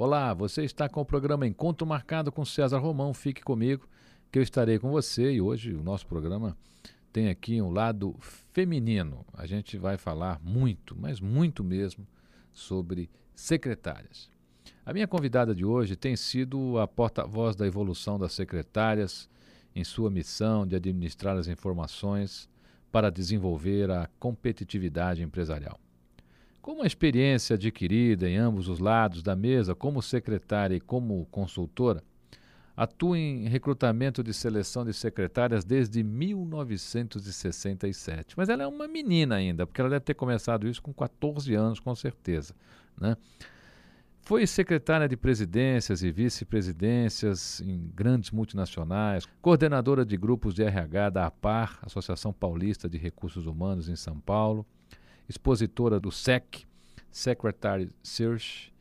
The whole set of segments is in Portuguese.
Olá, você está com o programa Encontro Marcado com César Romão. Fique comigo que eu estarei com você e hoje o nosso programa tem aqui um lado feminino. A gente vai falar muito, mas muito mesmo, sobre secretárias. A minha convidada de hoje tem sido a porta-voz da evolução das secretárias em sua missão de administrar as informações para desenvolver a competitividade empresarial. Com uma experiência adquirida em ambos os lados da mesa, como secretária e como consultora, atua em recrutamento de seleção de secretárias desde 1967. Mas ela é uma menina ainda, porque ela deve ter começado isso com 14 anos, com certeza. Né? Foi secretária de presidências e vice-presidências em grandes multinacionais, coordenadora de grupos de RH da APAR, Associação Paulista de Recursos Humanos em São Paulo, expositora do SEC, Secretary Search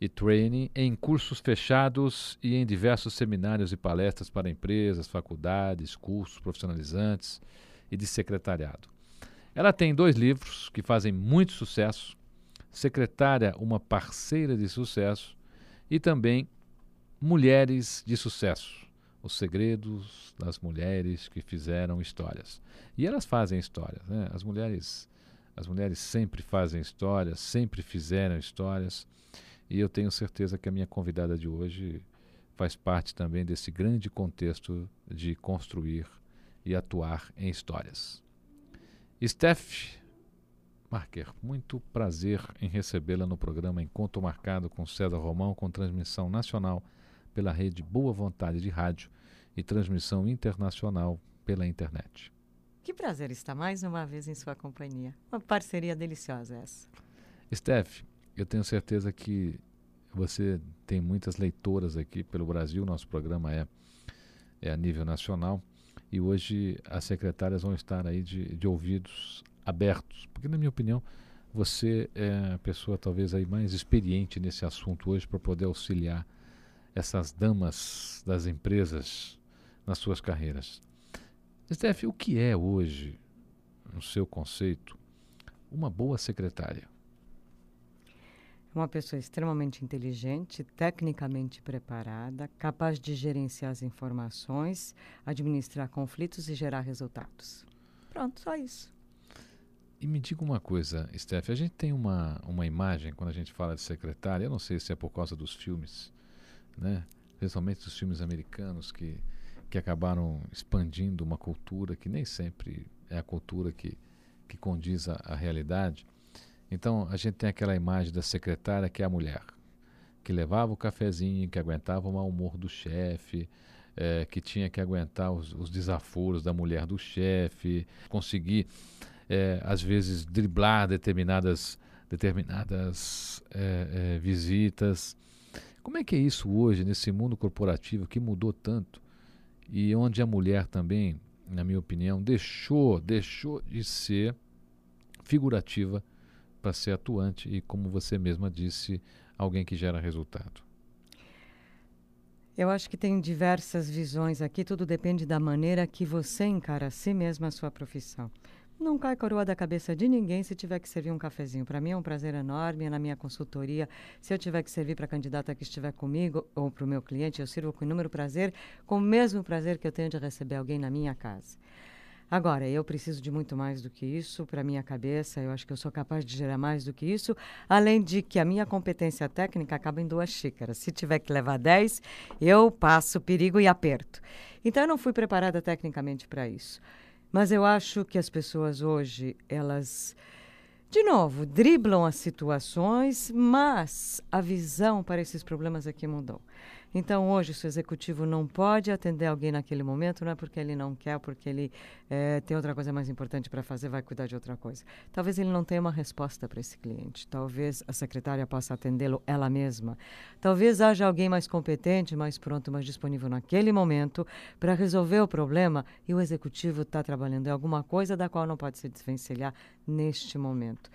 e Training, em cursos fechados e em diversos seminários e palestras para empresas, faculdades, cursos profissionalizantes e de secretariado. Ela tem dois livros que fazem muito sucesso: Secretária, uma parceira de sucesso, e também Mulheres de Sucesso. Os segredos das mulheres que fizeram histórias. E elas fazem histórias, né? As mulheres as mulheres sempre fazem histórias, sempre fizeram histórias, e eu tenho certeza que a minha convidada de hoje faz parte também desse grande contexto de construir e atuar em histórias. Steph Marker, muito prazer em recebê-la no programa Encontro Marcado com César Romão, com transmissão nacional pela rede Boa Vontade de Rádio e transmissão internacional pela internet. Que prazer estar mais uma vez em sua companhia. Uma parceria deliciosa essa. Steph, eu tenho certeza que você tem muitas leitoras aqui pelo Brasil. Nosso programa é, é a nível nacional. E hoje as secretárias vão estar aí de, de ouvidos abertos. Porque, na minha opinião, você é a pessoa talvez aí mais experiente nesse assunto hoje para poder auxiliar essas damas das empresas nas suas carreiras. Steph, o que é hoje, no seu conceito, uma boa secretária? Uma pessoa extremamente inteligente, tecnicamente preparada, capaz de gerenciar as informações, administrar conflitos e gerar resultados. Pronto, só isso. E me diga uma coisa, Steph, a gente tem uma, uma imagem quando a gente fala de secretária, eu não sei se é por causa dos filmes, né? principalmente dos filmes americanos que que acabaram expandindo uma cultura que nem sempre é a cultura que, que condiz à, à realidade. Então a gente tem aquela imagem da secretária que é a mulher, que levava o cafezinho, que aguentava o mau humor do chefe, é, que tinha que aguentar os, os, desaforos da mulher do chefe, conseguir é, às vezes driblar determinadas determinadas é, visitas. Como é que é isso hoje nesse mundo corporativo que mudou tanto? E onde a mulher também, na minha opinião, deixou, deixou de ser figurativa para ser atuante e, como você mesma disse, alguém que gera resultado. Eu acho que tem diversas visões aqui, tudo depende da maneira que você encara a si mesma a sua profissão. Não cai coroa da cabeça de ninguém se tiver que servir um cafezinho. Para mim é um prazer enorme na minha consultoria. Se eu tiver que servir para a candidata que estiver comigo ou para o meu cliente, eu sirvo com inúmero prazer, com o mesmo prazer que eu tenho de receber alguém na minha casa. Agora, eu preciso de muito mais do que isso para minha cabeça. Eu acho que eu sou capaz de gerar mais do que isso. Além de que a minha competência técnica acaba em duas xícaras. Se tiver que levar dez, eu passo perigo e aperto. Então, eu não fui preparada tecnicamente para isso. Mas eu acho que as pessoas hoje, elas, de novo, driblam as situações, mas a visão para esses problemas aqui mudou. Então, hoje, se o executivo não pode atender alguém naquele momento, não é porque ele não quer, porque ele é, tem outra coisa mais importante para fazer, vai cuidar de outra coisa. Talvez ele não tenha uma resposta para esse cliente. Talvez a secretária possa atendê-lo ela mesma. Talvez haja alguém mais competente, mais pronto, mais disponível naquele momento para resolver o problema e o executivo está trabalhando em alguma coisa da qual não pode se desvencilhar neste momento.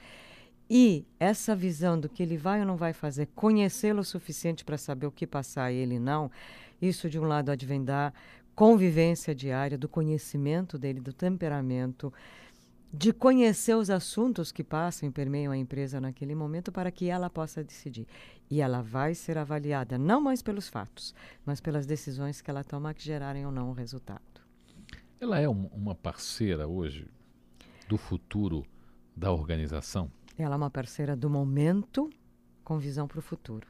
E essa visão do que ele vai ou não vai fazer, conhecê-lo o suficiente para saber o que passar a ele não, isso de um lado advém da convivência diária, do conhecimento dele, do temperamento, de conhecer os assuntos que passam e permeiam a empresa naquele momento para que ela possa decidir. E ela vai ser avaliada não mais pelos fatos, mas pelas decisões que ela toma que gerarem ou não o resultado. Ela é um, uma parceira hoje do futuro da organização? Ela é uma parceira do momento com visão para o futuro.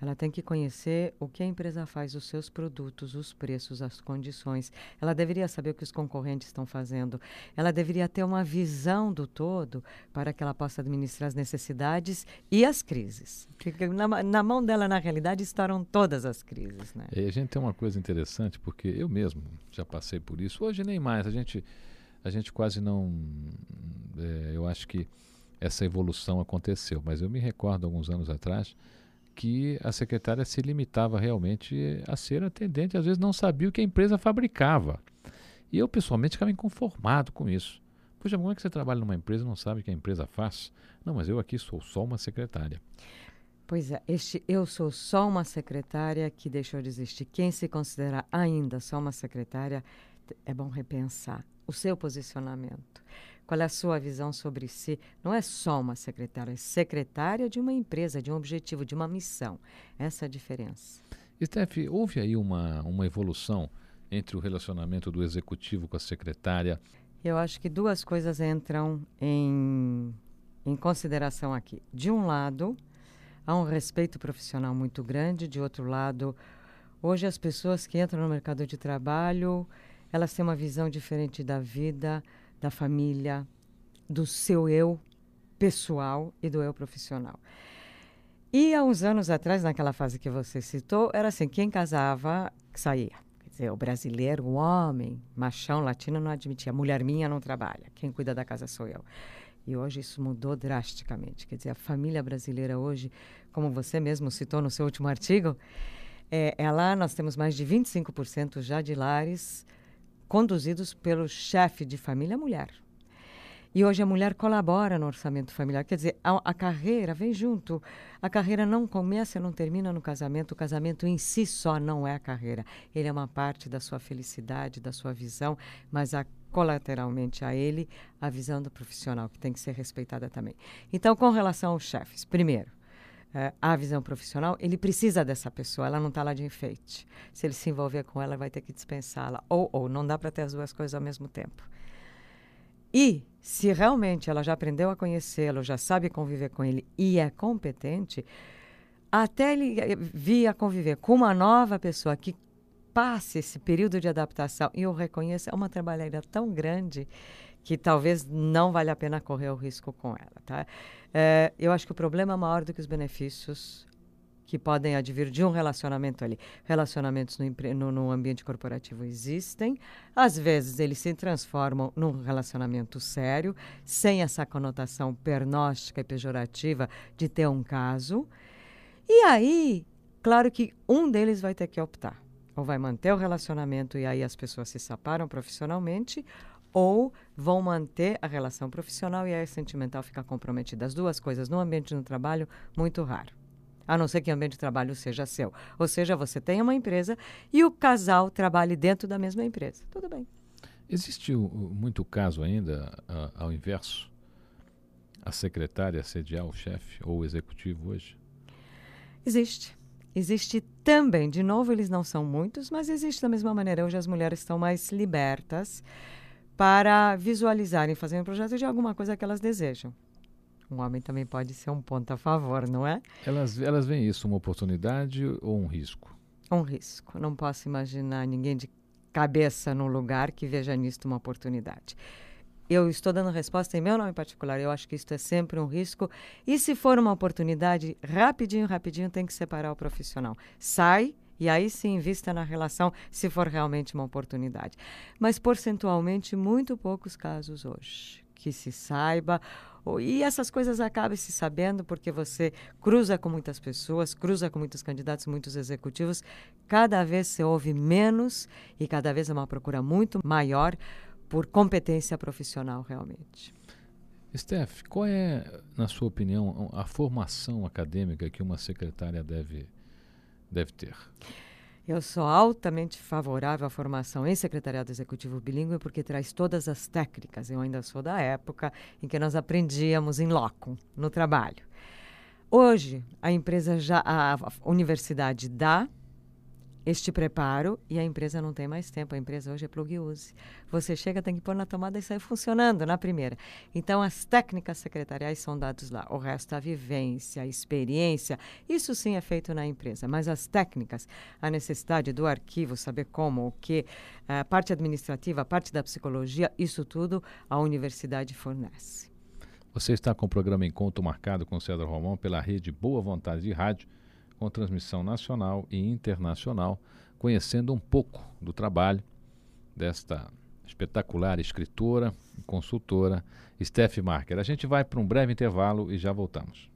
Ela tem que conhecer o que a empresa faz, os seus produtos, os preços, as condições. Ela deveria saber o que os concorrentes estão fazendo. Ela deveria ter uma visão do todo para que ela possa administrar as necessidades e as crises. Porque na, na mão dela, na realidade, estarão todas as crises. Né? A gente tem uma coisa interessante, porque eu mesmo já passei por isso. Hoje nem mais. A gente, a gente quase não. É, eu acho que essa evolução aconteceu, mas eu me recordo alguns anos atrás que a secretária se limitava realmente a ser atendente, às vezes não sabia o que a empresa fabricava. E eu pessoalmente ficava inconformado com isso. Poxa, como é que você trabalha numa empresa e não sabe o que a empresa faz? Não, mas eu aqui sou só uma secretária. Pois é, este eu sou só uma secretária que deixou de existir. Quem se considera ainda só uma secretária, é bom repensar o seu posicionamento. Qual é a sua visão sobre si? Não é só uma secretária, é secretária de uma empresa, de um objetivo, de uma missão. Essa é a diferença. Steph, houve aí uma, uma evolução entre o relacionamento do executivo com a secretária? Eu acho que duas coisas entram em, em consideração aqui. De um lado, há um respeito profissional muito grande, de outro lado, hoje as pessoas que entram no mercado de trabalho, elas têm uma visão diferente da vida, da família, do seu eu pessoal e do eu profissional. E há uns anos atrás, naquela fase que você citou, era assim: quem casava saía. Quer dizer, o brasileiro, o homem, machão latino, não admitia. Mulher minha não trabalha. Quem cuida da casa sou eu. E hoje isso mudou drasticamente. Quer dizer, a família brasileira hoje, como você mesmo citou no seu último artigo, é, ela, nós temos mais de 25% já de lares conduzidos pelo chefe de família mulher. E hoje a mulher colabora no orçamento familiar. Quer dizer, a, a, carreira vem junto. A carreira não começa não termina no casamento. O casamento em si só não é a carreira. Ele é uma parte da sua felicidade, da sua visão, mas há colateralmente a ele a visão do profissional, que tem que ser respeitada também. Então, com relação aos chefes, primeiro, é, a visão profissional, ele precisa dessa pessoa, ela não está lá de enfeite. Se ele se envolver com ela, vai ter que dispensá-la. Ou, ou, não dá para ter as duas coisas ao mesmo tempo. E, se realmente ela já aprendeu a conhecê-lo, já sabe conviver com ele e é competente, até ele eh, vir a conviver com uma nova pessoa que passe esse período de adaptação e o reconheça, é uma trabalheira tão grande que talvez não vale a pena correr o risco com ela, tá? É, eu acho que o problema é maior do que os benefícios que podem advir de um relacionamento ali. Relacionamentos no, no, no, ambiente corporativo existem, às vezes eles se transformam num relacionamento sério, sem essa conotação pernóstica e pejorativa de ter um caso. E aí, claro que um deles vai ter que optar. Ou vai manter o relacionamento e aí as pessoas se separam profissionalmente, ou vão manter a relação profissional e a sentimental ficar comprometida. As duas coisas no ambiente do trabalho, muito raro. A não ser que o ambiente de trabalho seja seu. Ou seja, você tenha uma empresa e o casal trabalhe dentro da mesma empresa. Tudo bem. Existe muito caso ainda, uh, ao inverso, a secretária sediar o chefe ou o executivo hoje? Existe. Existe também. De novo, eles não são muitos, mas existe da mesma maneira. Hoje as mulheres estão mais libertas para visualizarem, fazendo um projeto de alguma coisa que elas desejam. Um homem também pode ser um ponto a favor, não é? Elas, elas veem isso uma oportunidade ou um risco? Um risco. Não posso imaginar ninguém de cabeça no lugar que veja nisto uma oportunidade. Eu estou dando resposta em meu nome particular. Eu acho que isso é sempre um risco. E se for uma oportunidade, rapidinho, rapidinho, tem que separar o profissional. Sai e aí sim invista na relação se for realmente uma oportunidade. Mas percentualmente, muito poucos casos hoje. Que se saiba. E essas coisas acabam se sabendo porque você cruza com muitas pessoas, cruza com muitos candidatos, muitos executivos. Cada vez se ouve menos e cada vez é uma procura muito maior por competência profissional realmente. Steph, qual é, na sua opinião, a formação acadêmica que uma secretária deve deve ter? Eu sou altamente favorável à formação em secretariado executivo bilíngue porque traz todas as técnicas. Eu ainda sou da época em que nós aprendíamos em loco, no trabalho. Hoje, a empresa já, a universidade dá este preparo e a empresa não tem mais tempo. A empresa hoje é plug use. Você chega, tem que pôr na tomada e sai funcionando na primeira. Então, as técnicas secretariais são dadas lá. O resto, a vivência, a experiência, isso sim é feito na empresa. Mas as técnicas, a necessidade do arquivo, saber como, o que, a parte administrativa, a parte da psicologia, isso tudo a universidade fornece. Você está com o programa Encontro Marcado com César Romão pela rede Boa Vontade de Rádio com transmissão nacional e internacional, conhecendo um pouco do trabalho desta espetacular escritora e consultora Steph Marker. A gente vai para um breve intervalo e já voltamos.